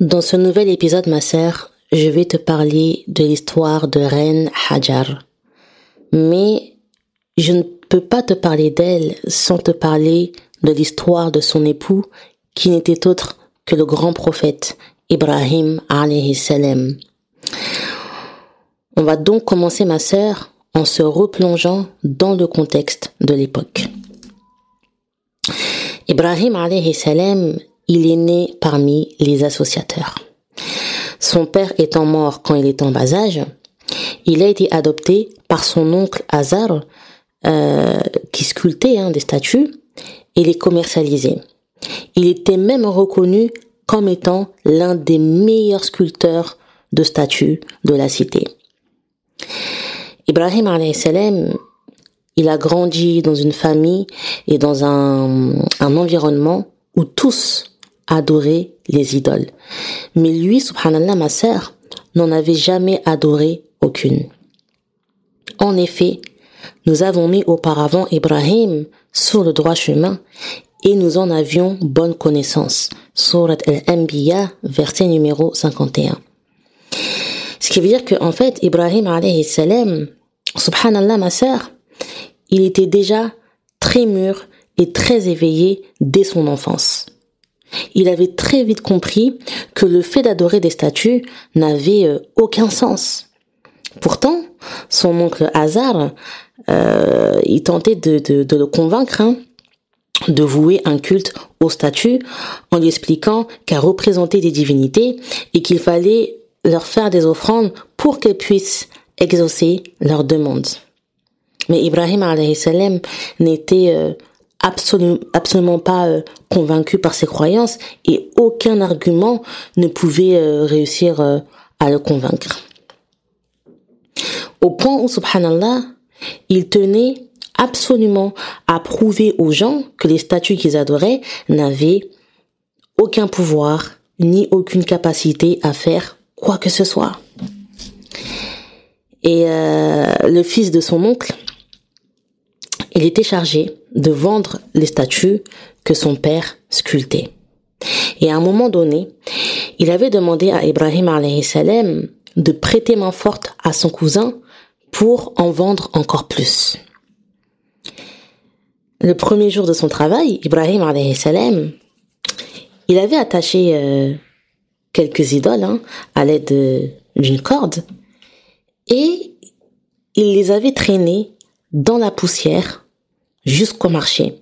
Dans ce nouvel épisode, ma sœur, je vais te parler de l'histoire de Reine Hajar. Mais je ne peux pas te parler d'elle sans te parler de l'histoire de son époux qui n'était autre que le grand prophète Ibrahim alayhi salam. On va donc commencer ma sœur en se replongeant dans le contexte de l'époque. Ibrahim alayhi salam, il est né parmi les associateurs. Son père étant mort quand il était en bas âge, il a été adopté par son oncle Hazar, euh, qui sculptait hein, des statues et les commercialisait. Il était même reconnu comme étant l'un des meilleurs sculpteurs de statues de la cité. Ibrahim salam, il a grandi dans une famille et dans un, un environnement où tous adoraient les idoles. Mais lui, subhanallah, ma sœur, n'en avait jamais adoré aucune. En effet, nous avons mis auparavant Ibrahim sur le droit chemin et nous en avions bonne connaissance. Surat al-Anbiya, verset numéro 51. Ce qui veut dire qu'en en fait, Ibrahim alayhi salam, subhanallah ma sœur, il était déjà très mûr et très éveillé dès son enfance. Il avait très vite compris que le fait d'adorer des statues n'avait euh, aucun sens. Pourtant, son oncle Hazar, euh, il tentait de, le convaincre hein, de vouer un culte aux statues en lui expliquant qu'à représenter des divinités et qu'il fallait leur faire des offrandes pour qu'elles puissent exaucer leurs demandes. Mais Ibrahim salam n'était euh, absolument, absolument pas euh, convaincu par ses croyances et aucun argument ne pouvait euh, réussir à le convaincre. Au point où, subhanallah, il tenait absolument à prouver aux gens que les statues qu'ils adoraient n'avaient aucun pouvoir ni aucune capacité à faire quoi que ce soit. Et euh, le fils de son oncle, il était chargé de vendre les statues que son père sculptait. Et à un moment donné, il avait demandé à Ibrahim salam de prêter main forte à son cousin pour en vendre encore plus. Le premier jour de son travail, Ibrahim salam, il avait attaché euh, quelques idoles hein, à l'aide d'une corde et il les avait traînées dans la poussière jusqu'au marché.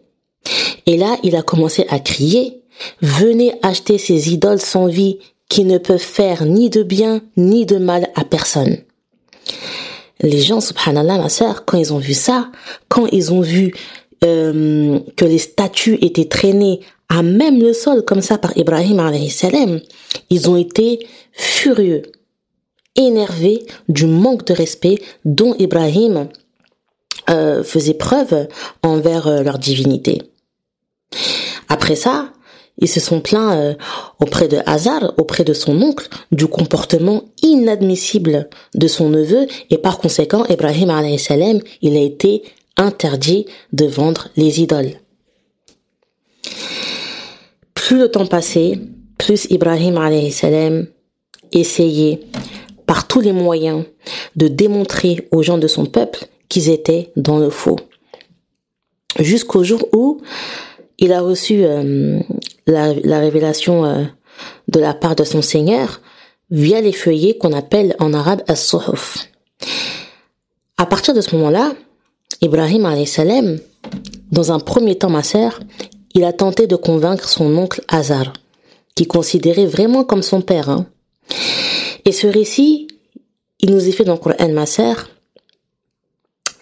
Et là, il a commencé à crier, venez acheter ces idoles sans vie qui ne peuvent faire ni de bien ni de mal à personne. Les gens, subhanallah, ma sœur, quand ils ont vu ça, quand ils ont vu euh, que les statues étaient traînées à même le sol comme ça par Ibrahim salam, ils ont été furieux, énervés du manque de respect dont Ibrahim euh, faisait preuve envers euh, leur divinité. Après ça, ils se sont plaints euh, auprès de Hazar, auprès de son oncle, du comportement inadmissible de son neveu et par conséquent, Ibrahim salam, il a été interdit de vendre les idoles. Plus le temps passait, plus Ibrahim salam essayait par tous les moyens de démontrer aux gens de son peuple qu'ils étaient dans le faux. Jusqu'au jour où il a reçu euh, la, révélation euh, de la part de son Seigneur via les feuillets qu'on appelle en arabe as-suhuf. À partir de ce moment-là, Ibrahim salam, dans un premier temps ma sœur, il a tenté de convaincre son oncle Hazar, qui considérait vraiment comme son père. Hein. Et ce récit, il nous est fait dans le Coran ma sœur,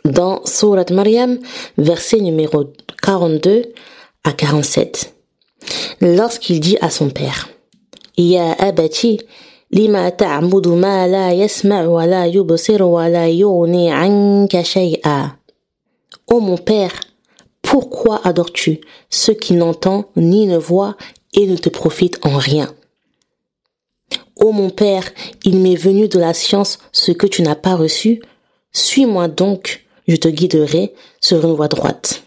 dans Surat Maryam, verset numéro 42 à 47 lorsqu'il dit à son père Ya abati lima ta'budu ma la yasma' wa la yubsir wa la yughni 'anka mon père, pourquoi adores-tu ce qui n'entend ni ne voit et ne te profite en rien? Ô mon père, il m'est venu de la science ce que tu n'as pas reçu. Suis-moi donc, je te guiderai sur une voie droite.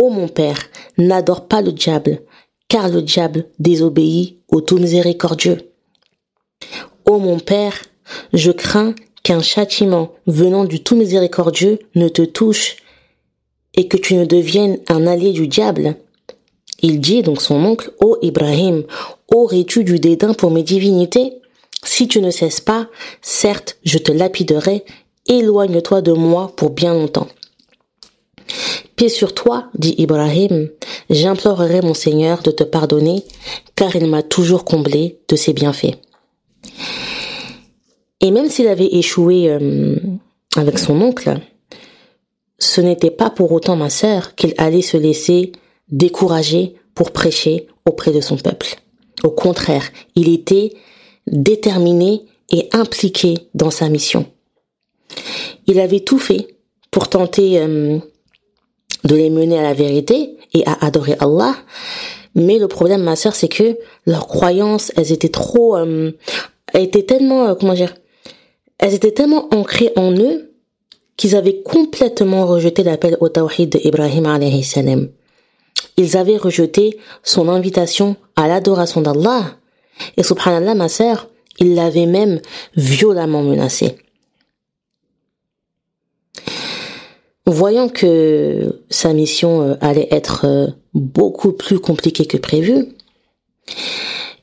Ô mon père, n'adore pas le diable, car le diable désobéit au tout miséricordieux. Ô mon Père, je crains qu'un châtiment venant du tout miséricordieux ne te touche et que tu ne deviennes un allié du diable. Il dit donc son oncle, Ô Ibrahim, aurais-tu du dédain pour mes divinités? Si tu ne cesses pas, certes, je te lapiderai, éloigne-toi de moi pour bien longtemps. Paix sur toi, dit Ibrahim, j'implorerai mon Seigneur de te pardonner, car il m'a toujours comblé de ses bienfaits. Et même s'il avait échoué euh, avec son oncle, ce n'était pas pour autant ma sœur qu'il allait se laisser décourager pour prêcher auprès de son peuple. Au contraire, il était déterminé et impliqué dans sa mission. Il avait tout fait pour tenter euh, de les mener à la vérité et à adorer Allah. Mais le problème, ma sœur, c'est que leurs croyances, elles étaient trop, euh, elles étaient tellement, euh, comment dire, elles étaient tellement ancrées en eux qu'ils avaient complètement rejeté l'appel au tawhid d'Ibrahim alayhi salam. Ils avaient rejeté son invitation à l'adoration d'Allah. Et subhanallah, ma sœur, ils l'avaient même violemment menacé. Voyant que sa mission euh, allait être euh, beaucoup plus compliquée que prévu,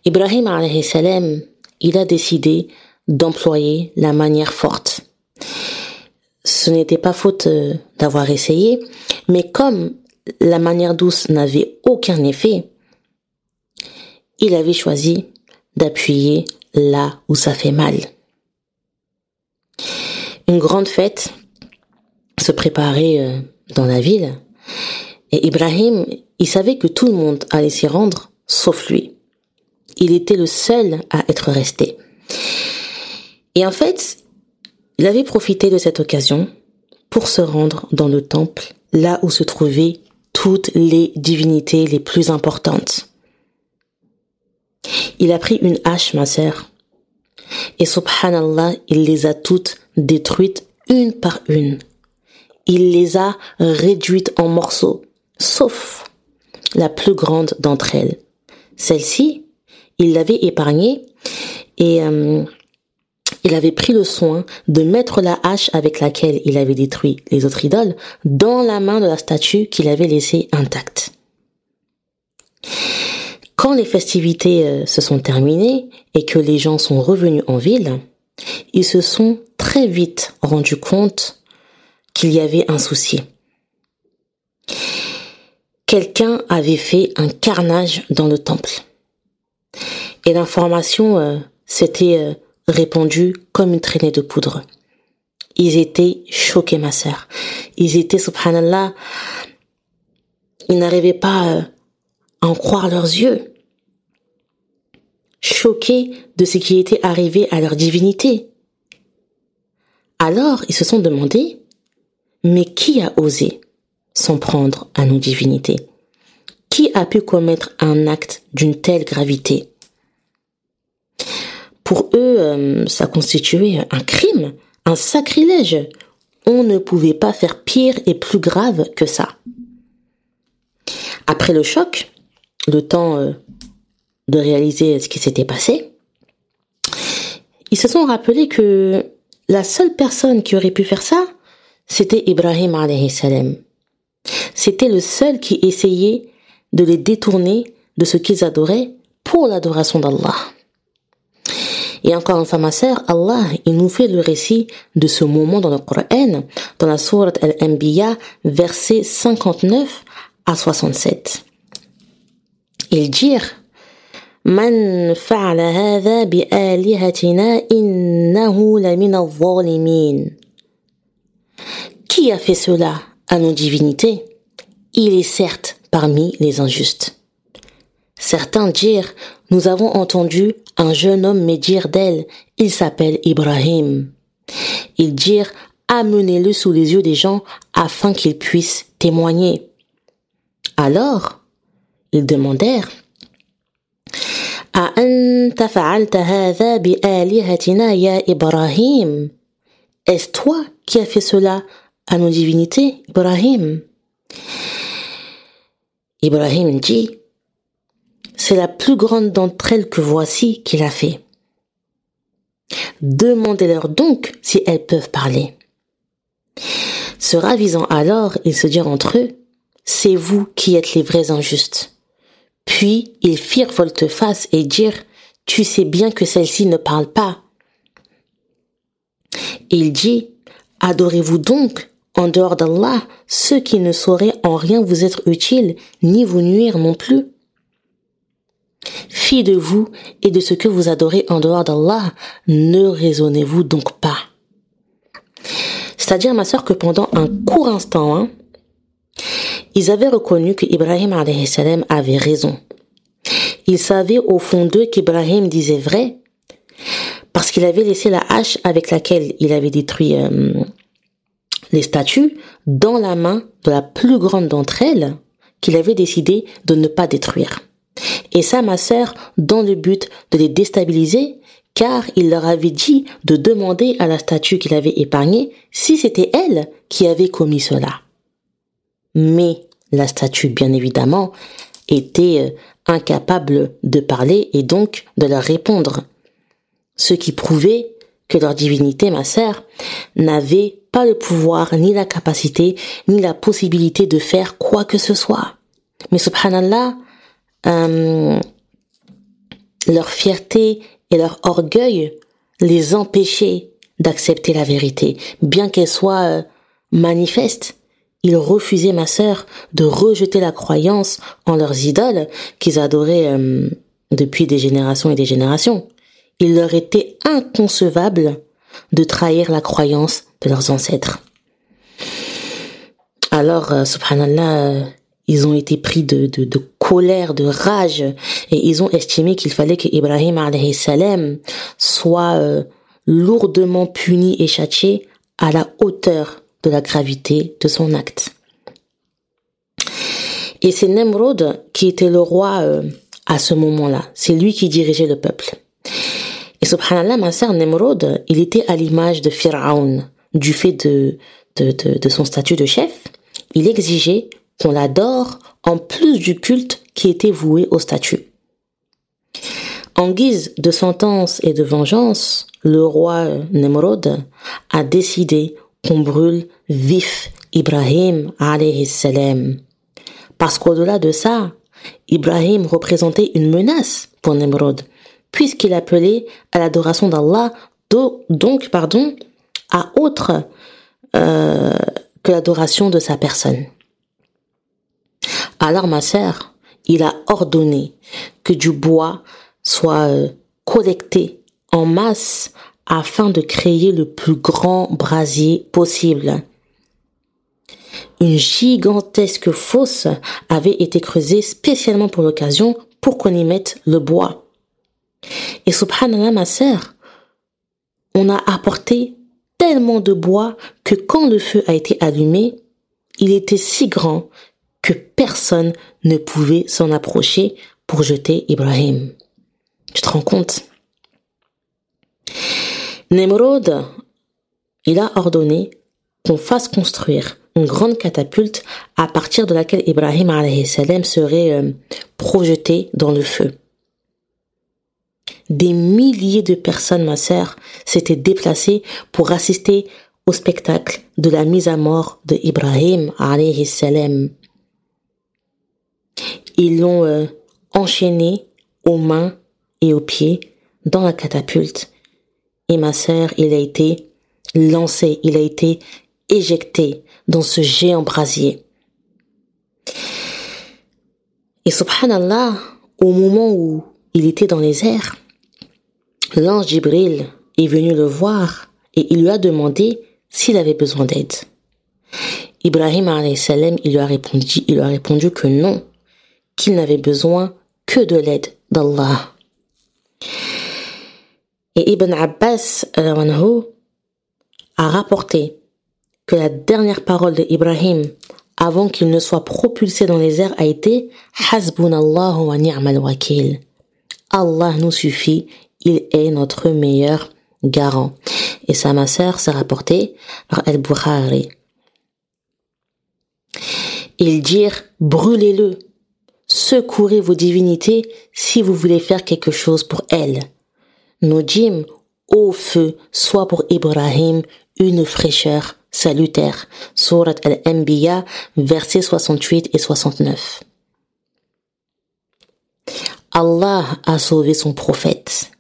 Ibrahim salam, il a décidé d'employer la manière forte. Ce n'était pas faute euh, d'avoir essayé, mais comme la manière douce n'avait aucun effet, il avait choisi d'appuyer là où ça fait mal. Une grande fête se préparer euh, dans la ville. Et Ibrahim, il savait que tout le monde allait s'y rendre, sauf lui. Il était le seul à être resté. Et en fait, il avait profité de cette occasion pour se rendre dans le temple, là où se trouvaient toutes les divinités les plus importantes. Il a pris une hache, ma sœur, et subhanallah, il les a toutes détruites une par une, il les a réduites en morceaux, sauf la plus grande d'entre elles. Celle-ci, il l'avait épargnée et euh, il avait pris le soin de mettre la hache avec laquelle il avait détruit les autres idoles dans la main de la statue qu'il avait laissée intacte. Quand les festivités euh, se sont terminées et que les gens sont revenus en ville, ils se sont très vite rendus compte qu'il y avait un souci. Quelqu'un avait fait un carnage dans le temple. Et l'information euh, s'était euh, répandue comme une traînée de poudre. Ils étaient choqués, ma sœur. Ils étaient, subhanallah, ils n'arrivaient pas euh, à en croire leurs yeux. Choqués de ce qui était arrivé à leur divinité. Alors, ils se sont demandé mais qui a osé s'en prendre à nos divinités? Qui a pu commettre un acte d'une telle gravité? Pour eux, euh, ça constituait un crime, un sacrilège. On ne pouvait pas faire pire et plus grave que ça. Après le choc, le temps euh, de réaliser ce qui s'était passé, ils se sont rappelés que la seule personne qui aurait pu faire ça, c'était Ibrahim alayhi salam. C'était le seul qui essayait de les détourner de ce qu'ils adoraient pour l'adoration d'Allah. Et encore une fois, ma sœur, Allah, il nous fait le récit de ce moment dans le Coran, dans la sourate Al-Anbiya, versets 59 à 67. Il dit, من فعل هذا بآلهتنا إنه لمن الظالمين qui a fait cela à nos divinités? Il est certes parmi les injustes. Certains dirent, nous avons entendu un jeune homme me dire d'elle, il s'appelle Ibrahim. Ils dirent, amenez-le sous les yeux des gens afin qu'ils puissent témoigner. Alors, ils demandèrent, Est-ce toi qui as fait cela à nos divinités, Ibrahim. Ibrahim dit, c'est la plus grande d'entre elles que voici qu'il a fait. Demandez-leur donc si elles peuvent parler. Se ravisant alors, ils se dirent entre eux, c'est vous qui êtes les vrais injustes. Puis ils firent volte-face et dirent, tu sais bien que celle-ci ne parle pas. Il dit, adorez-vous donc, en dehors d'Allah, ceux qui ne sauraient en rien vous être utiles, ni vous nuire non plus. Fille de vous et de ce que vous adorez en dehors d'Allah, ne raisonnez-vous donc pas. C'est-à-dire, ma sœur, que pendant un court instant, hein, ils avaient reconnu que Ibrahim avait raison. Ils savaient au fond d'eux qu'Ibrahim disait vrai, parce qu'il avait laissé la hache avec laquelle il avait détruit euh, les statues dans la main de la plus grande d'entre elles, qu'il avait décidé de ne pas détruire. Et ça, ma sœur, dans le but de les déstabiliser, car il leur avait dit de demander à la statue qu'il avait épargnée si c'était elle qui avait commis cela. Mais la statue, bien évidemment, était euh, incapable de parler et donc de leur répondre. Ce qui prouvait que leur divinité, ma sœur, n'avait pas le pouvoir, ni la capacité, ni la possibilité de faire quoi que ce soit. Mais subhanallah, euh, leur fierté et leur orgueil les empêchaient d'accepter la vérité, bien qu'elle soit euh, manifeste. Ils refusaient, ma sœur, de rejeter la croyance en leurs idoles qu'ils adoraient euh, depuis des générations et des générations. Il leur était inconcevable de trahir la croyance de leurs ancêtres. Alors, euh, subhanallah, euh, ils ont été pris de, colère, de rage, et ils ont estimé qu'il fallait que Ibrahim salam soit euh, lourdement puni et châtié à la hauteur de la gravité de son acte. Et c'est Nemrod qui était le roi à ce moment-là. C'est lui qui dirigeait le peuple. Et subhanallah, ma sœur Nemrod, il était à l'image de Pharaon, du fait de, son statut de chef. Il exigeait qu'on l'adore en plus du culte qui était voué au statut. En guise de sentence et de vengeance, le roi Nemrod a décidé qu'on brûle vif Ibrahim alayhi salam. Parce qu'au-delà de ça, Ibrahim représentait une menace pour Nemrod puisqu'il appelait à l'adoration d'Allah, donc, pardon, à autre euh, que l'adoration de sa personne. Alors ma sœur, il a ordonné que du bois soit euh, collecté en masse afin de créer le plus grand brasier possible. Une gigantesque fosse avait été creusée spécialement pour l'occasion pour qu'on y mette le bois. Et subhanallah, ma sœur, on a apporté tellement de bois que quand le feu a été allumé, il était si grand que personne ne pouvait s'en approcher pour jeter Ibrahim. Tu te rends compte? Nemrod, il a ordonné qu'on fasse construire une grande catapulte à partir de laquelle Ibrahim serait euh, projeté dans le feu. Des milliers de personnes, ma sœur, s'étaient déplacées pour assister au spectacle de la mise à mort de Ibrahim alayhi salam. Ils l'ont euh, enchaîné aux mains et aux pieds dans la catapulte. Et ma sœur, il a été lancé, il a été éjecté dans ce géant brasier. Et subhanallah, au moment où il était dans les airs, L'ange Jibril est venu le voir et il lui a demandé s'il avait besoin d'aide. Ibrahim salam, il lui a répondu, il lui a répondu que non, qu'il n'avait besoin que de l'aide d'Allah. Et Ibn Abbas a rapporté que la dernière parole de Ibrahim avant qu'il ne soit propulsé dans les airs a été Hasbunallahu wa ni'mal wakil. Allah nous suffit il est notre meilleur garant. Et ça, ma sœur, s'est rapporté par El-Bukhari. Ils dirent, brûlez-le. secourez vos divinités si vous voulez faire quelque chose pour elles. Nojim, au feu, soit pour Ibrahim une fraîcheur salutaire. Surat al-Anbiya, versets 68 et 69. Allah a sauvé son prophète.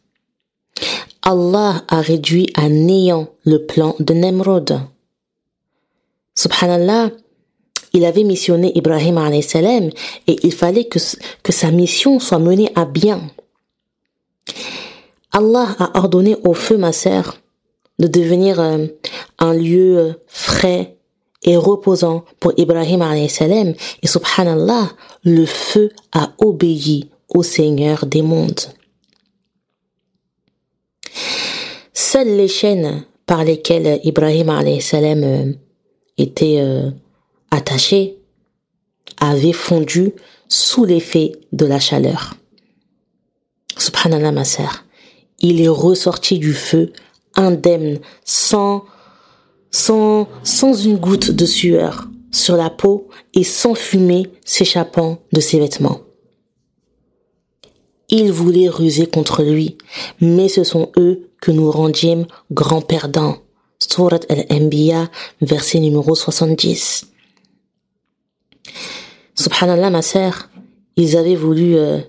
Allah a réduit à néant le plan de Nemrod. Subhanallah, il avait missionné Ibrahim salam et il fallait que, sa mission soit menée à bien. Allah a ordonné au feu, ma sœur, de devenir euh, un lieu euh, frais et reposant pour Ibrahim salam et subhanallah, le feu a obéi au Seigneur des mondes. Seules les chaînes par lesquelles Ibrahim salam euh, était attaché avait fondu sous l'effet de la chaleur. Subhanallah ma sœur, il est ressorti du feu indemne, sans, sans, sans une goutte de sueur sur la peau et sans fumée s'échappant de ses vêtements. Ils voulaient ruser contre lui, mais ce sont eux que nous rendîmes grands perdants. Surat al-Anbiya, verset numéro 70. Subhanallah, ma sœur, ils avaient voulu euh,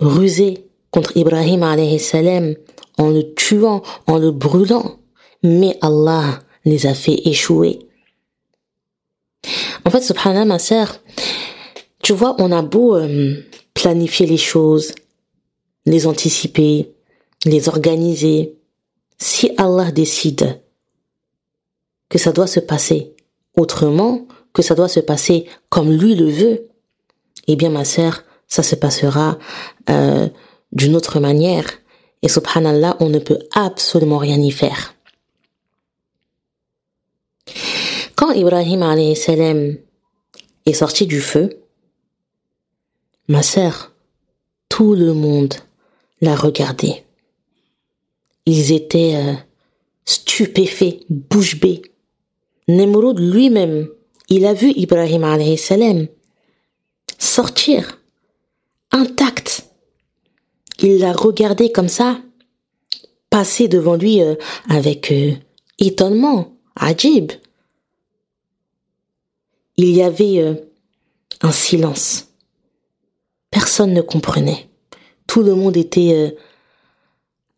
ruser contre Ibrahim alayhi salam en le tuant, en le brûlant, mais Allah les a fait échouer. En fait, subhanallah, ma sœur, tu vois, on a beau euh, planifier les choses, les anticiper, les organiser, si Allah décide que ça doit se passer autrement, que ça doit se passer comme lui le veut, eh bien ma sœur, ça se passera euh, d'une autre manière. Et subhanallah, on ne peut absolument rien y faire. Quand Ibrahim est sorti du feu, ma sœur, tout le monde l'a regardé. Ils étaient euh, stupéfaits, bouche bée. Nemrod lui-même il a vu Ibrahim alayhi salam sortir intact. Il l'a regardé comme ça, passer devant lui euh, avec euh, étonnement, ajib. Il y avait un silence. Personne ne comprenait. Tout le monde était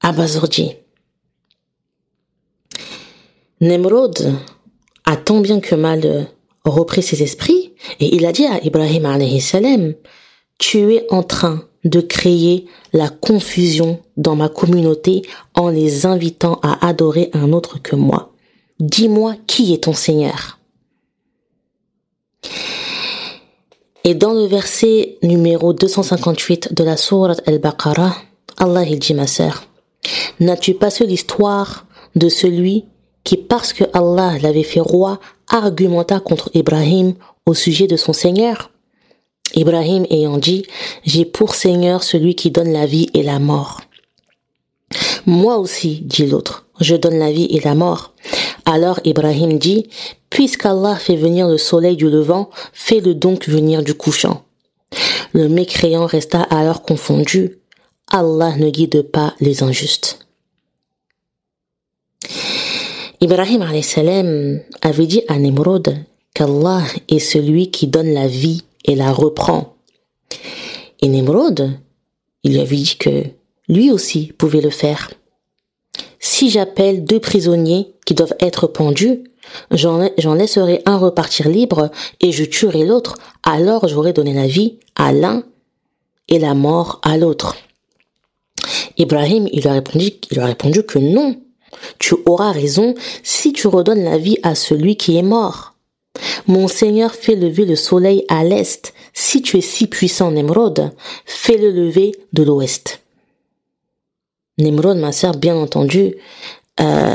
abasourdi. Nemrod a tant bien que mal repris ses esprits et il a dit à Ibrahim alayhi salam, tu es en train de créer la confusion dans ma communauté en les invitant à adorer un autre que moi. Dis-moi qui est ton Seigneur. Et dans le verset numéro 258 de la sourate Al-Baqarah, Allah il dit ma sœur, n'as-tu pas su l'histoire de celui qui, parce que Allah l'avait fait roi, argumenta contre Ibrahim au sujet de son Seigneur? Ibrahim ayant dit, j'ai pour Seigneur celui qui donne la vie et la mort. Moi aussi, dit l'autre, je donne la vie et la mort. Alors Ibrahim dit, puisqu'Allah fait venir le soleil du levant, fais-le donc venir du couchant. Le mécréant resta alors confondu. Allah ne guide pas les injustes. Ibrahim avait dit à Nemrod qu'Allah est celui qui donne la vie et la reprend. Et Nemrod, il lui avait dit que lui aussi pouvait le faire. Si j'appelle deux prisonniers qui doivent être pendus, j'en laisserai un repartir libre et je tuerai l'autre, alors j'aurai donné la vie à l'un et la mort à l'autre. Ibrahim, il a répondu, il a répondu que non, tu auras raison si tu redonnes la vie à celui qui est mort. Mon Seigneur fait lever le soleil à l'est. Si tu es si puissant, Nemrod, fais-le lever de l'ouest. Nemrod, ma sœur, bien entendu, euh,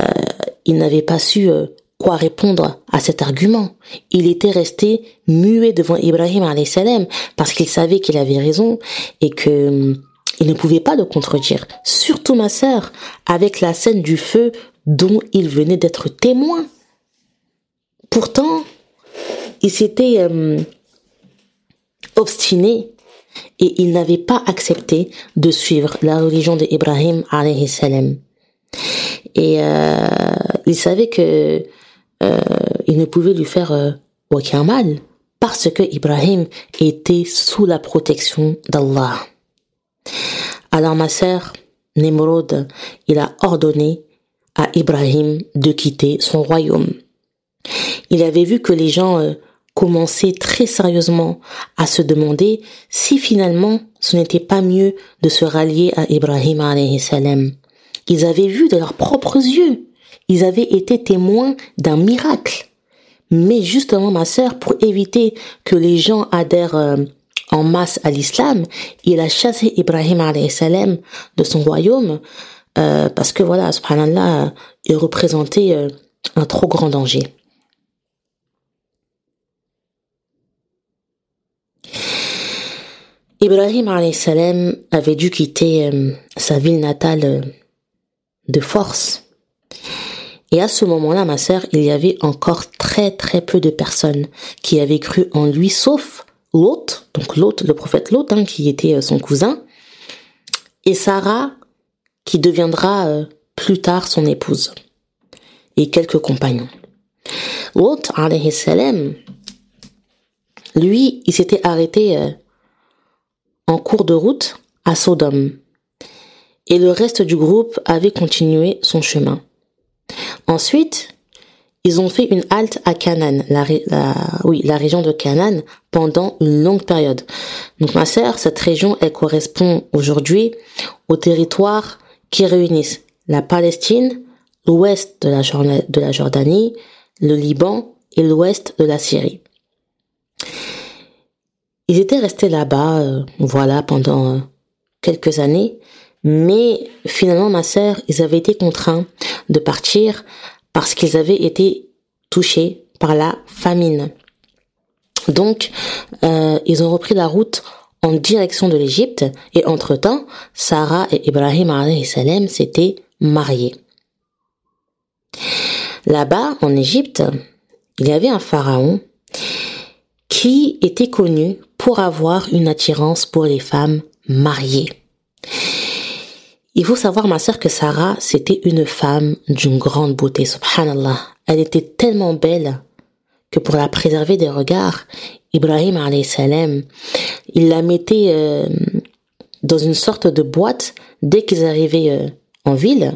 il n'avait pas su euh, quoi répondre à cet argument. Il était resté muet devant Ibrahim parce qu'il savait qu'il avait raison et que il ne pouvait pas le contredire, surtout ma sœur, avec la scène du feu dont il venait d'être témoin. Pourtant, il s'était euh, obstiné et il n'avait pas accepté de suivre la religion d'Ibrahim alayhi salam. Et euh, il savait que euh, il ne pouvait lui faire euh, aucun mal parce que Ibrahim était sous la protection d'Allah. Alors ma sœur Nemrod, il a ordonné à Ibrahim de quitter son royaume. Il avait vu que les gens euh, commençaient très sérieusement à se demander si finalement ce n'était pas mieux de se rallier à Ibrahim salam. Ils avaient vu de leurs propres yeux. Ils avaient été témoins d'un miracle. Mais justement, ma sœur, pour éviter que les gens adhèrent euh, en masse à l'islam, il a chassé Ibrahim salam de son royaume euh, parce que voilà, subhanallah, il représentait euh, un trop grand danger. Ibrahim salam avait dû quitter sa ville natale de force. Et à ce moment-là, ma sœur, il y avait encore très très peu de personnes qui avaient cru en lui, sauf Lot, donc Lot, le prophète Lot, hein, qui était euh, son cousin, et Sarah, qui deviendra euh, plus tard son épouse, et quelques compagnons. Lot, alayhi salam, lui, il s'était arrêté euh, en cours de route à Sodome et le reste du groupe avait continué son chemin. Ensuite, ils ont fait une halte à Canaan, la, oui, la région de Canaan, pendant une longue période. Donc ma sœur, cette région, elle correspond aujourd'hui aux territoires qui réunissent la Palestine, l'ouest de la, Jordanie, le Liban et l'ouest de la Syrie. Ils étaient restés là-bas, euh, voilà, pendant euh, quelques années, mais finalement, ma sœur, ils avaient été contraints de partir parce qu'ils avaient été touchés par la famine. Donc, euh, ils ont repris la route en direction de l'Égypte et entre-temps, Sarah et Ibrahim salam s'étaient mariés. Là-bas, en Égypte, il y avait un pharaon qui était connu pour avoir une attirance pour les femmes mariées. Il faut savoir, ma sœur, que Sarah, c'était une femme d'une grande beauté, subhanallah. Elle était tellement belle que pour la préserver des regards, Ibrahim salam, il la mettait euh, dans une sorte de boîte dès qu'ils arrivaient euh, en ville.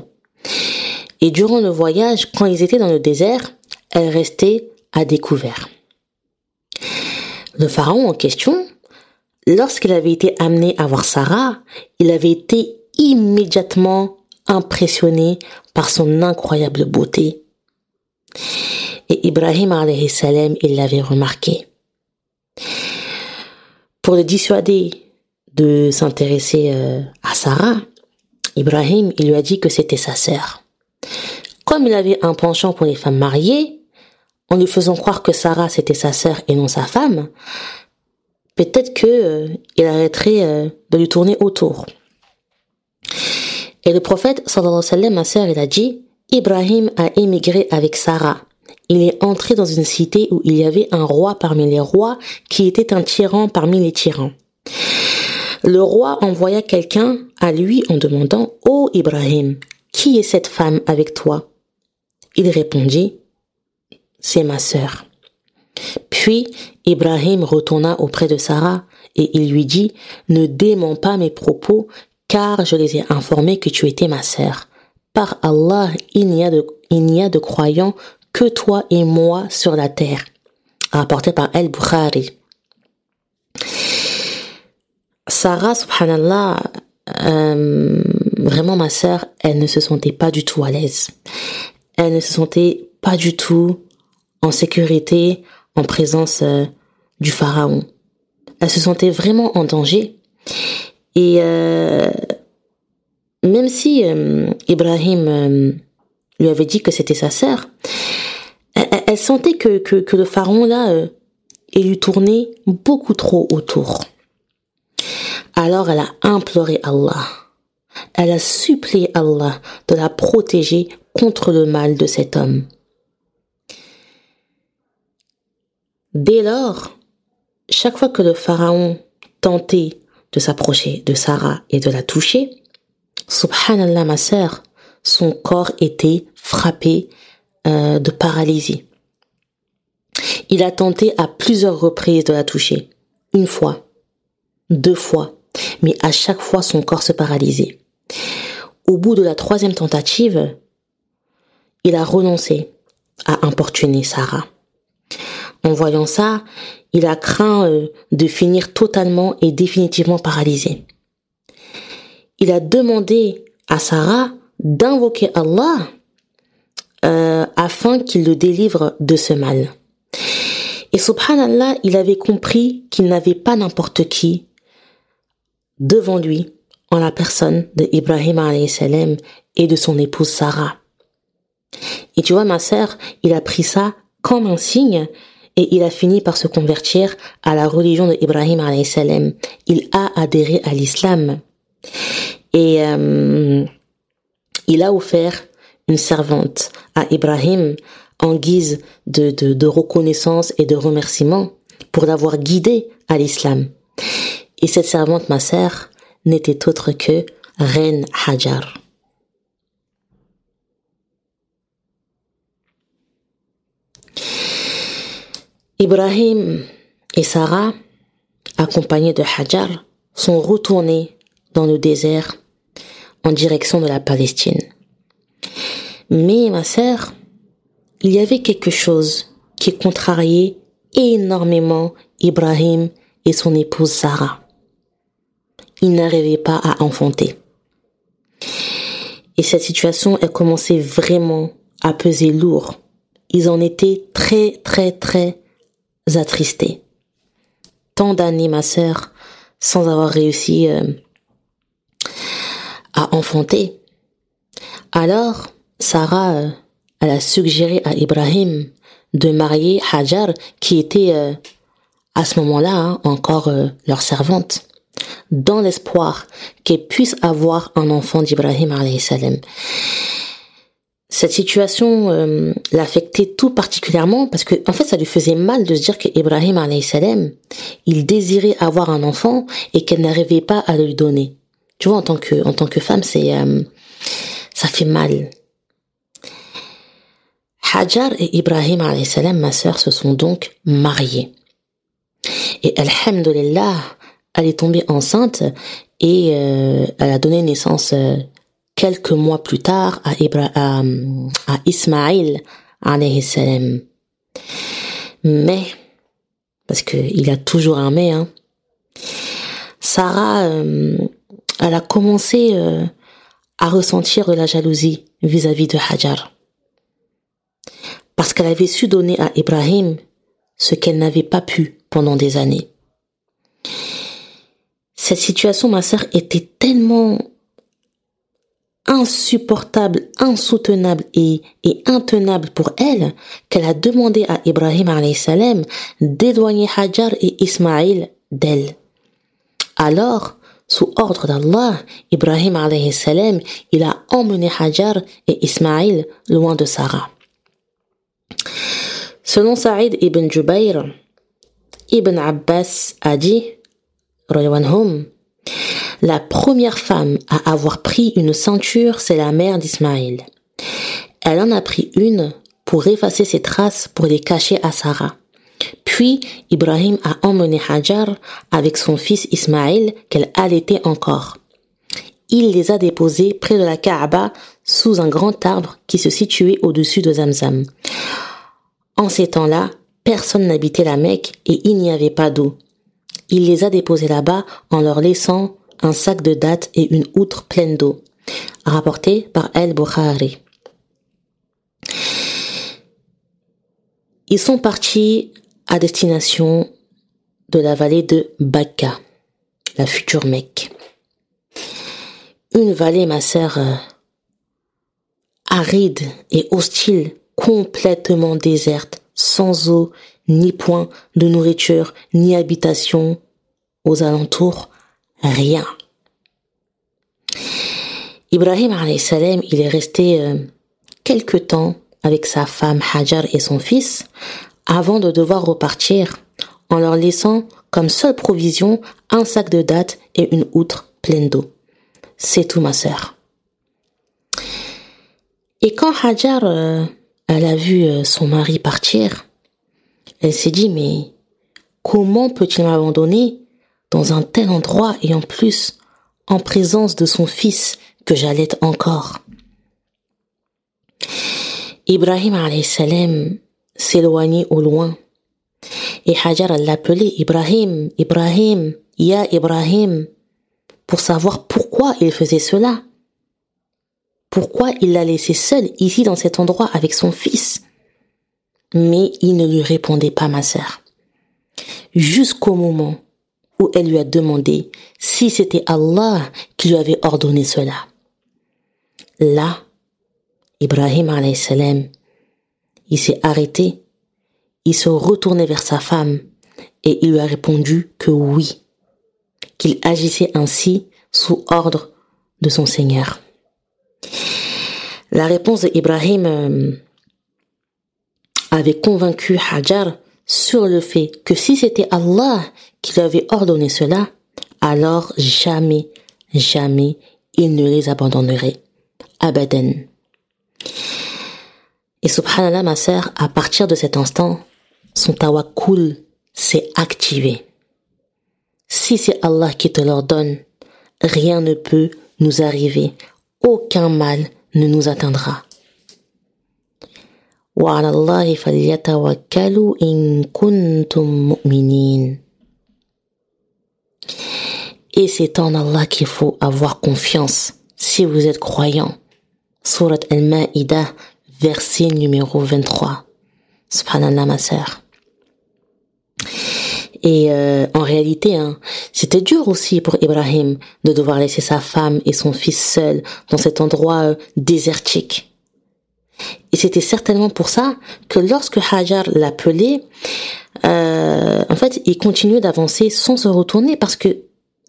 Et durant le voyage, quand ils étaient dans le désert, elle restait à découvert. Le pharaon en question, lorsqu'il avait été amené à voir Sarah, il avait été immédiatement impressionné par son incroyable beauté. Et Ibrahim salam, il l'avait remarqué. Pour le dissuader de s'intéresser euh, à Sarah, Ibrahim, il lui a dit que c'était sa sœur. Comme il avait un penchant pour les femmes mariées, en lui faisant croire que Sarah c'était sa sœur et non sa femme, peut-être que euh, il arrêterait euh, de lui tourner autour. Et le prophète, sallallahu alayhi wa sallam, ma sœur, il a dit, Ibrahim a émigré avec Sarah. Il est entré dans une cité où il y avait un roi parmi les rois qui était un tyran parmi les tyrans. Le roi envoya quelqu'un à lui en demandant, Ô Ibrahim, qui est cette femme avec toi? Il répondit, c'est ma sœur. Puis Ibrahim retourna auprès de Sarah et il lui dit, ne dément pas mes propos car je les ai informés que tu étais ma sœur. Par Allah, il n'y a de, il croyants que toi et moi sur la terre. Rapporté par El Bukhari. Sarah, subhanallah, euh, vraiment ma sœur, elle ne se sentait pas du tout à l'aise. Elle ne se sentait pas du tout en sécurité en présence euh, du pharaon. Elle se sentait vraiment en danger. Et euh, même si euh, Ibrahim euh, lui avait dit que c'était sa sœur, elle, sentait que, que, que, le pharaon là, il lui tournait beaucoup trop autour. Alors elle a imploré Allah. Elle a supplié Allah de la protéger contre le mal de cet homme. Dès lors, chaque fois que le pharaon tentait de s'approcher de Sarah et de la toucher, subhanallah ma sœur, son corps était frappé euh, de paralysie. Il a tenté à plusieurs reprises de la toucher. Une fois, deux fois, mais à chaque fois son corps se paralysait. Au bout de la troisième tentative, il a renoncé à importuner Sarah. En voyant ça, il a craint euh, de finir totalement et définitivement paralysé. Il a demandé à Sarah d'invoquer Allah euh, afin qu'il le délivre de ce mal. Et subhanallah, il avait compris qu'il n'avait pas n'importe qui devant lui en la personne de Ibrahim salam et de son épouse Sarah. Et tu vois, ma sœur, il a pris ça comme un signe et il a fini par se convertir à la religion de Ibrahim salam. Il a adhéré à l'islam. Et euh, il a offert une servante à Ibrahim en guise de, de, de reconnaissance et de remerciement pour l'avoir guidé à l'islam. Et cette servante, ma sœur, n'était autre que Reine Hajar. Ibrahim et Sarah, accompagnés de Hajar, sont retournés dans le désert en direction de la Palestine. Mais ma sœur, il y avait quelque chose qui contrariait énormément Ibrahim et son épouse Sarah. Ils n'arrivaient pas à enfanter. Et cette situation, elle commençait vraiment à peser lourd. Ils en étaient très, très, très attristés. Tant d'années, ma sœur, sans avoir réussi euh, à enfanter. Alors, Sarah, euh, elle a suggéré à Ibrahim de marier Hajar, qui était euh, à ce moment-là hein, encore leur servante, dans l'espoir qu'elle puisse avoir un enfant d'Ibrahim salam. Cette situation euh, l'affectait tout particulièrement parce que en fait ça lui faisait mal de se dire que Ibrahim salam, il désirait avoir un enfant et qu'elle n'arrivait pas à lui donner. Tu vois en tant que en tant que femme c'est ça fait mal Hajar et Ibrahim salam, ma sœur, se sont donc mariés. Et alhamdulillah, elle est tombée enceinte et euh, elle a donné naissance euh, quelques mois plus tard à, à, à salam. Mais, parce qu'il a toujours un mais, hein, Sarah, euh, elle a commencé à ressentir de la jalousie vis-à-vis -vis de Hajar parce qu'elle avait su donner à Ibrahim ce qu'elle n'avait pas pu pendant des années. Cette situation, ma sœur, était tellement insupportable, insoutenable et, intenable pour elle qu'elle a demandé à Ibrahim salam d'éloigner Hajar et Ismaïl d'elle. Alors, sous ordre d'Allah, Ibrahim salam, il a emmené Hajar et Ismaïl loin de Sarah. Selon Saïd ibn Jubayr, Ibn Abbas a dit, la première femme à avoir pris une ceinture, c'est la mère d'Ismaël. Elle en a pris une pour effacer ses traces pour les cacher à Sarah. Puis Ibrahim a emmené Hajar avec son fils Ismaël qu'elle allaitait encore. Il les a déposés près de la Kaaba sous un grand arbre qui se situait au-dessus de Zamzam. En ces temps-là, personne n'habitait la Mecque et il n'y avait pas d'eau. Il les a déposés là-bas en leur laissant un sac de dattes et une outre pleine d'eau. Rapporté par El-Bukhari. Ils sont partis à destination de la vallée de Bakka, la future Mecque. Une vallée, ma sœur, euh, aride et hostile complètement déserte, sans eau, ni point de nourriture, ni habitation aux alentours, rien. Ibrahim salam, il est resté euh, quelque temps avec sa femme Hajar et son fils avant de devoir repartir en leur laissant comme seule provision un sac de dattes et une outre pleine d'eau. C'est tout, ma sœur. Et quand Hajar, euh, elle a vu euh, son mari partir, elle s'est dit, mais comment peut-il m'abandonner dans un tel endroit et en plus en présence de son fils que j'allais encore Ibrahim s'éloignait au loin et Hajar l'appelait Ibrahim, Ibrahim, Ya Ibrahim pour savoir pourquoi il faisait cela. Pourquoi il l'a laissé seul ici dans cet endroit avec son fils Mais il ne lui répondait pas, ma sœur. Jusqu'au moment où elle lui a demandé si c'était Allah qui lui avait ordonné cela. Là, Ibrahim salam, il s'est arrêté, il se retournait vers sa femme et il lui a répondu que oui, qu'il agissait ainsi sous ordre de son Seigneur. La réponse d'Ibrahim euh, avait convaincu Hajar sur le fait que si c'était Allah qui lui avait ordonné cela, alors jamais, jamais il ne les abandonnerait. Abadan. Et subhanallah, ma sœur, à partir de cet instant, son tawakkul s'est activé. Si c'est Allah qui te l'ordonne, rien ne peut nous arriver, aucun mal ne nous atteindra. Et c'est en Allah qu'il faut avoir confiance si vous êtes croyant. Surat Al-Ma'idah, verset numéro 23. Subhanallah, ma sœur. Et euh, en réalité, hein, c'était dur aussi pour Ibrahim de devoir laisser sa femme et son fils seuls dans cet endroit euh, désertique. Et c'était certainement pour ça que lorsque Hajar l'appelait, euh, en fait, il continuait d'avancer sans se retourner parce que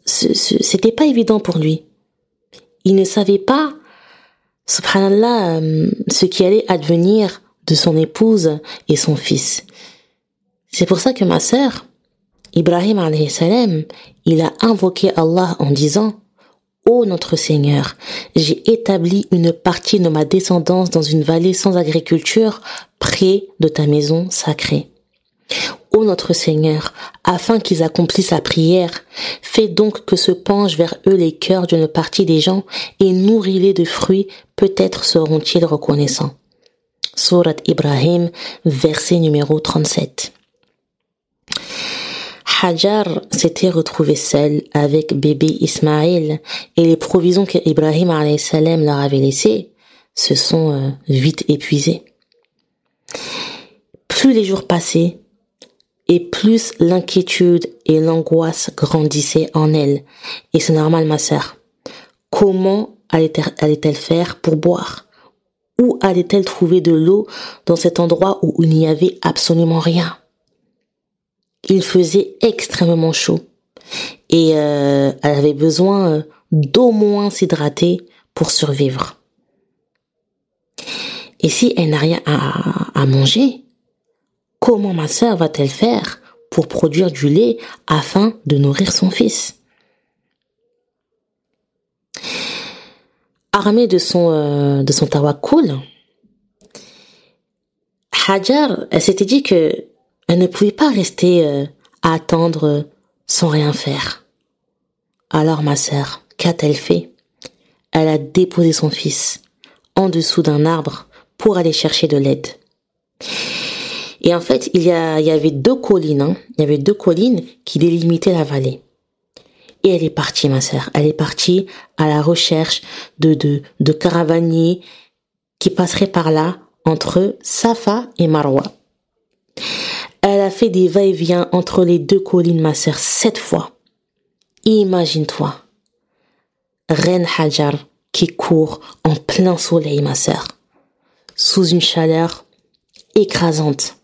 c'était pas évident pour lui. Il ne savait pas, subhanallah, euh, ce qui allait advenir de son épouse et son fils. C'est pour ça que ma sœur, Ibrahim salam, il a invoqué Allah en disant Ô notre Seigneur, j'ai établi une partie de ma descendance dans une vallée sans agriculture, près de ta maison sacrée. Ô notre Seigneur, afin qu'ils accomplissent la prière, fais donc que se penchent vers eux les cœurs d'une partie des gens et nourris-les de fruits, peut-être seront-ils reconnaissants. Surat Ibrahim, verset numéro 37. Hajar s'était retrouvé seul avec bébé Ismaël et les provisions qu'Ibrahim salam leur avait laissées se sont euh, vite épuisées. Plus les jours passaient, et plus l'inquiétude et l'angoisse grandissaient en elle. Et c'est normal, ma sœur. Comment allait-elle faire pour boire? Où allait-elle trouver de l'eau dans cet endroit où il n'y avait absolument rien? Il faisait extrêmement chaud et euh, elle avait besoin euh, d'au moins s'hydrater pour survivre. Et si elle n'a rien à, manger, comment ma sœur va-t-elle faire pour produire du lait afin de nourrir son fils? Armée de son euh, de son s'était dit que elle ne pouvait pas rester euh, à attendre sans rien faire. Alors ma sœur, qu'a-t-elle fait? Elle a déposé son fils en dessous d'un arbre pour aller chercher de l'aide. Et en fait, il y, avait deux collines, hein. il y avait deux collines qui délimitaient la vallée. Et elle est partie, ma sœur. Elle est partie à la recherche de, de caravaniers qui passeraient par là entre Safa et Marwa. Elle a fait des va-et-vient entre les deux collines, ma sœur, sept fois. Imagine-toi. Reine Hajar qui court en plein soleil, ma sœur. Sous une chaleur écrasante.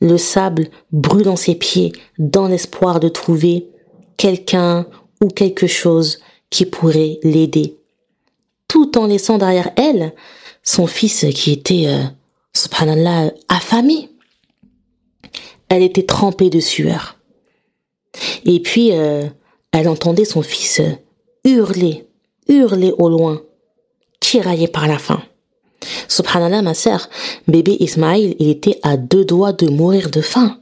Le sable brûlant ses pieds dans l'espoir de trouver quelqu'un ou quelque chose qui pourrait l'aider. Tout en laissant derrière elle son fils qui était, euh, subhanallah, affamé. Elle était trempée de sueur. Et puis, euh, elle entendait son fils hurler, hurler au loin, tiraillé par la faim. Subhanallah, ma sœur, bébé Ismaïl, il était à deux doigts de mourir de faim.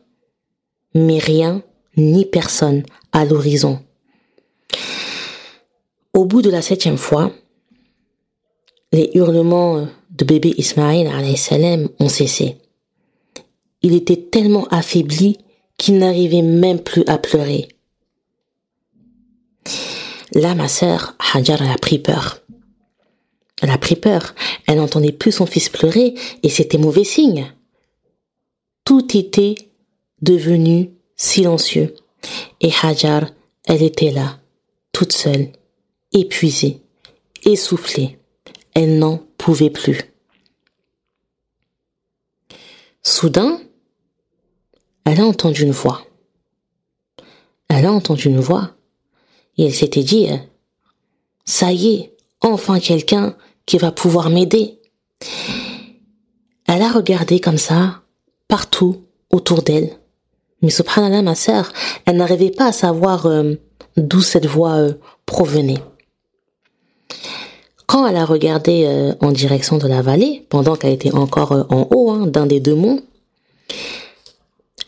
Mais rien, ni personne, à l'horizon. Au bout de la septième fois, les hurlements de bébé Ismaïl salam ont cessé. Il était tellement affaibli qu'il n'arrivait même plus à pleurer. Là, ma sœur, Hajar, a pris peur. Elle a pris peur. Elle n'entendait plus son fils pleurer et c'était mauvais signe. Tout était devenu silencieux. Et Hajar, elle était là, toute seule, épuisée, essoufflée. Elle n'en pouvait plus. Soudain, elle a entendu une voix. Elle a entendu une voix et elle s'était dit, ça y est, enfin quelqu'un qui va pouvoir m'aider. Elle a regardé comme ça, partout, autour d'elle. Mais subhanallah, ma sœur, elle n'arrivait pas à savoir euh, d'où cette voix euh, provenait. Quand elle a regardé euh, en direction de la vallée, pendant qu'elle était encore en haut hein, d'un des deux monts,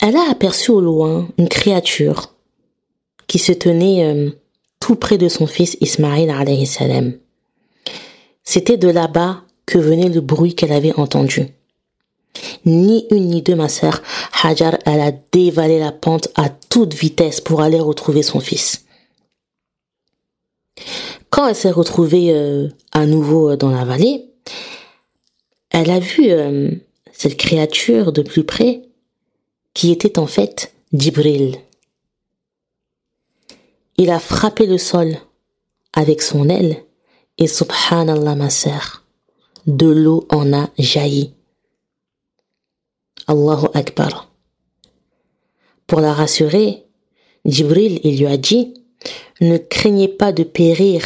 elle a aperçu au loin une créature qui se tenait tout près de son fils alayhi salam. C'était de là-bas que venait le bruit qu'elle avait entendu. Ni une ni deux, ma sœur, Hajar, elle a dévalé la pente à toute vitesse pour aller retrouver son fils. Quand elle s'est retrouvée euh, à nouveau dans la vallée, elle a vu euh, cette créature de plus près qui était en fait Djibril. Il a frappé le sol avec son aile et subhanallah ma sœur, de l'eau en a jailli. Allahu Akbar. Pour la rassurer, Jibril il lui a dit, ne craignez pas de périr,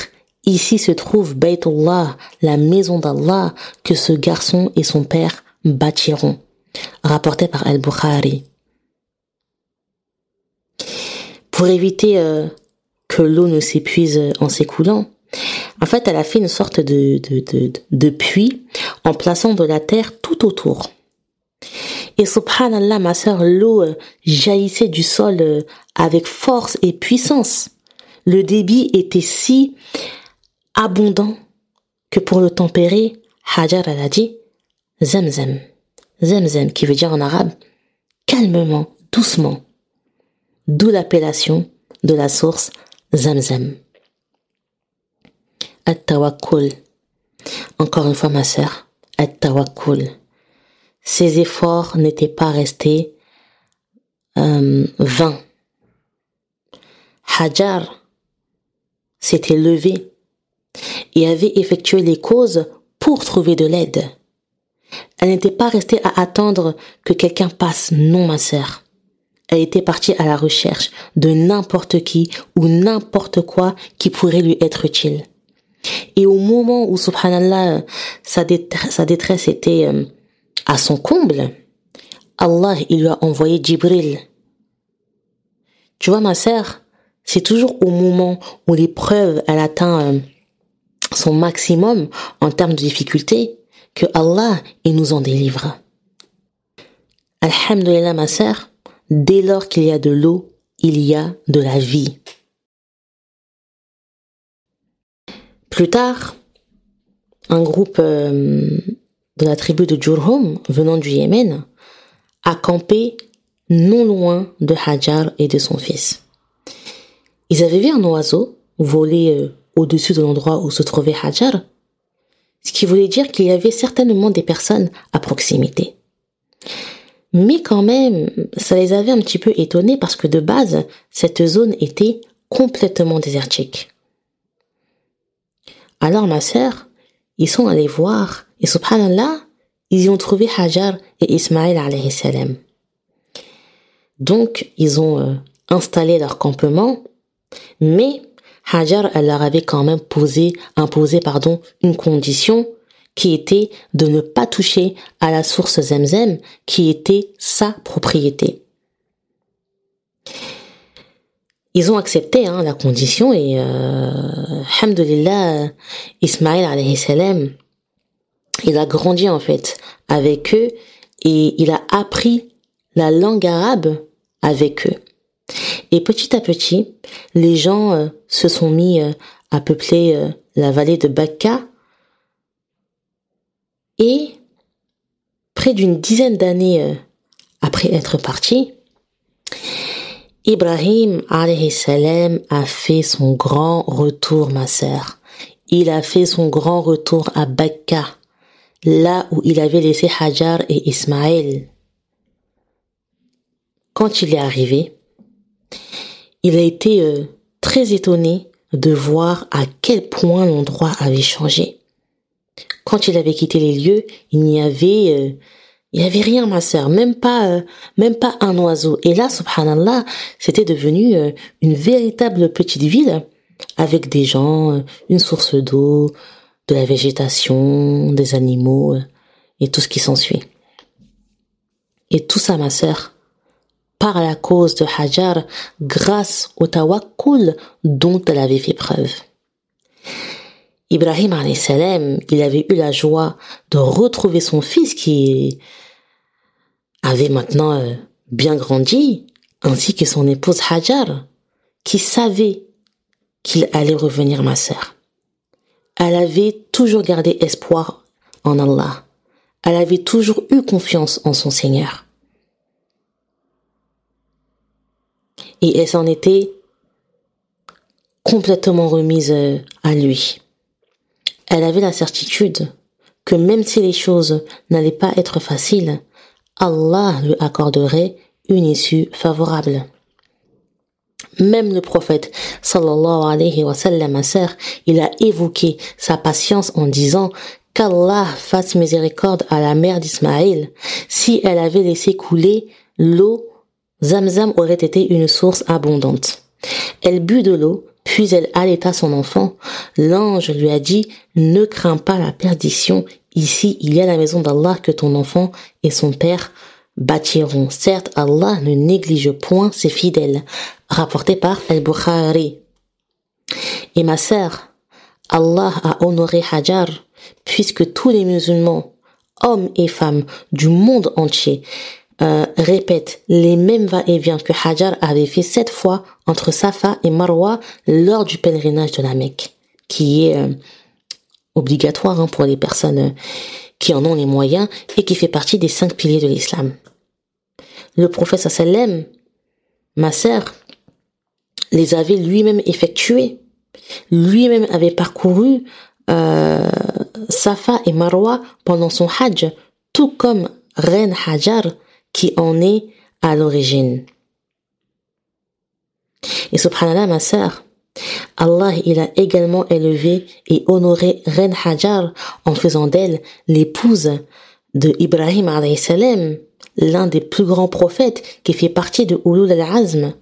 ici se trouve Baytullah, la maison d'Allah que ce garçon et son père bâtiront. Rapporté par Al-Bukhari. Pour éviter euh, que l'eau ne s'épuise en s'écoulant. En fait, elle a fait une sorte de, de, de, puits en plaçant de la terre tout autour. Et subhanallah, ma sœur, l'eau euh, jaillissait du sol euh, avec force et puissance. Le débit était si abondant que pour le tempérer, Hajar a dit Zemzem. Zemzem, qui veut dire en arabe calmement, doucement. D'où l'appellation de la source Zamzam. At-tawakkul. Encore une fois, ma sœur, at-tawakkul. Ses efforts n'étaient pas restés euh, vains. Hajar s'était levé et avait effectué les causes pour trouver de l'aide. Elle n'était pas restée à attendre que quelqu'un passe, non ma sœur. Elle était partie à la recherche de n'importe qui ou n'importe quoi qui pourrait lui être utile. Et au moment où, subhanallah, sa, détresse, était euh, à son comble, Allah, il lui a envoyé Jibril. Tu vois, ma sœur, c'est toujours au moment où l'épreuve, elle atteint euh, son maximum en termes de difficulté que Allah, il nous en délivre. Alhamdulillah, ma sœur, Dès lors qu'il y a de l'eau, il y a de la vie. Plus tard, un groupe euh, de la tribu de Jurhum, venant du Yémen, a campé non loin de Hajar et de son fils. Ils avaient vu un oiseau voler euh, au-dessus de l'endroit où se trouvait Hajar, ce qui voulait dire qu'il y avait certainement des personnes à proximité. Mais quand même, ça les avait un petit peu étonnés parce que de base, cette zone était complètement désertique. Alors ma sœur, ils sont allés voir et subhanallah, ils y ont trouvé Hajar et Ismaël alayhi salam. Donc, ils ont euh, installé leur campement, mais Hajar, elle leur avait quand même posé, imposé, pardon, une condition qui était de ne pas toucher à la source Zemzem qui était sa propriété. ils ont accepté hein, la condition et euh, Alhamdulillah, Ismaël salam, il a grandi en fait avec eux et il a appris la langue arabe avec eux. Et petit à petit, les gens euh, se sont mis euh, à peupler euh, la vallée de Bakka et près d'une dizaine d'années après être parti, Ibrahim salam a fait son grand retour, ma sœur. Il a fait son grand retour à Bakka, là où il avait laissé Hajar et Ismaël. Quand il est arrivé, il a été euh, très étonné de voir à quel point l'endroit avait changé. Quand il avait quitté les lieux, il n'y avait euh, il y avait rien, ma sœur, même pas, euh, même pas un oiseau. Et là, subhanallah, c'était devenu euh, une véritable petite ville avec des gens, une source d'eau, de la végétation, des animaux et tout ce qui s'ensuit. Et tout ça, ma sœur, par la cause de Hajar, grâce au tawakkul dont elle avait fait preuve. Ibrahim salam, il avait eu la joie de retrouver son fils qui avait maintenant euh, bien grandi, ainsi que son épouse Hajar, qui savait qu'il allait revenir ma sœur. Elle avait toujours gardé espoir en Allah. Elle avait toujours eu confiance en son Seigneur. Et elle s'en était complètement remise euh, à lui. Elle avait la certitude que même si les choses n'allaient pas être faciles, Allah lui accorderait une issue favorable. Même le prophète, sallallahu alayhi wa sallam, il a évoqué sa patience en disant qu'Allah fasse miséricorde à la mère d'Ismaël. Si elle avait laissé couler l'eau, Zamzam aurait été une source abondante. Elle but de l'eau, puis elle allaita son enfant. L'ange lui a dit, ne crains pas la perdition, Ici, il y a la maison d'Allah que ton enfant et son père bâtiront. Certes, Allah ne néglige point ses fidèles. Rapporté par Al-Bukhari. Et ma sœur, Allah a honoré Hajar, puisque tous les musulmans, hommes et femmes du monde entier, euh, répètent les mêmes va-et-vient que Hajar avait fait sept fois entre Safa et Marwa lors du pèlerinage de la Mecque, qui est euh, obligatoire hein, pour les personnes euh, qui en ont les moyens et qui fait partie des cinq piliers de l'islam. Le prophète sallam, ma sœur, les avait lui-même effectués. Lui-même avait parcouru Safa et Marwa pendant son hajj, tout comme Reine Hajar qui en est à l'origine. Et subhanallah, ma sœur, Allah, il a également élevé et honoré Reine Hajar en faisant d'elle l'épouse de Ibrahim salam, l'un des plus grands prophètes qui fait partie de Ulul al-Azm,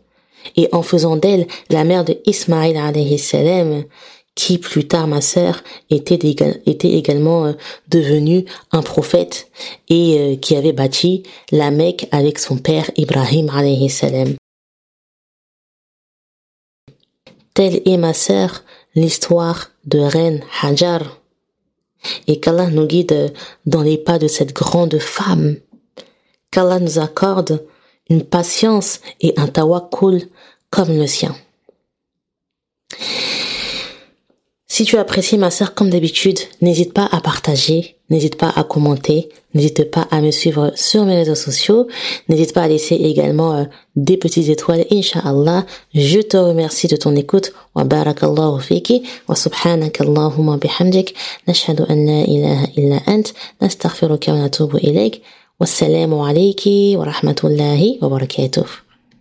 et en faisant d'elle la mère de Ismaïl salam, qui plus tard, ma sœur, était, également euh, devenu un prophète et euh, qui avait bâti la Mecque avec son père Ibrahim salam. Telle est ma sœur, l'histoire de Reine Hajar. Et qu'Allah nous guide dans les pas de cette grande femme. Qu'Allah nous accorde une patience et un tawakkul comme le sien. Si tu apprécies ma sœur comme d'habitude, n'hésite pas à partager, n'hésite pas à commenter, n'hésite pas à me suivre sur mes réseaux sociaux, n'hésite pas à laisser également euh, des petites étoiles, inshallah. Je te remercie de ton écoute. Wa barakallahu fiki wa bihamdik nashhadu an la ilaha illa ant nastaghfiruka wa natubu ilayk. Wassalamu alayki wa rahmatullahi wa barakatuh.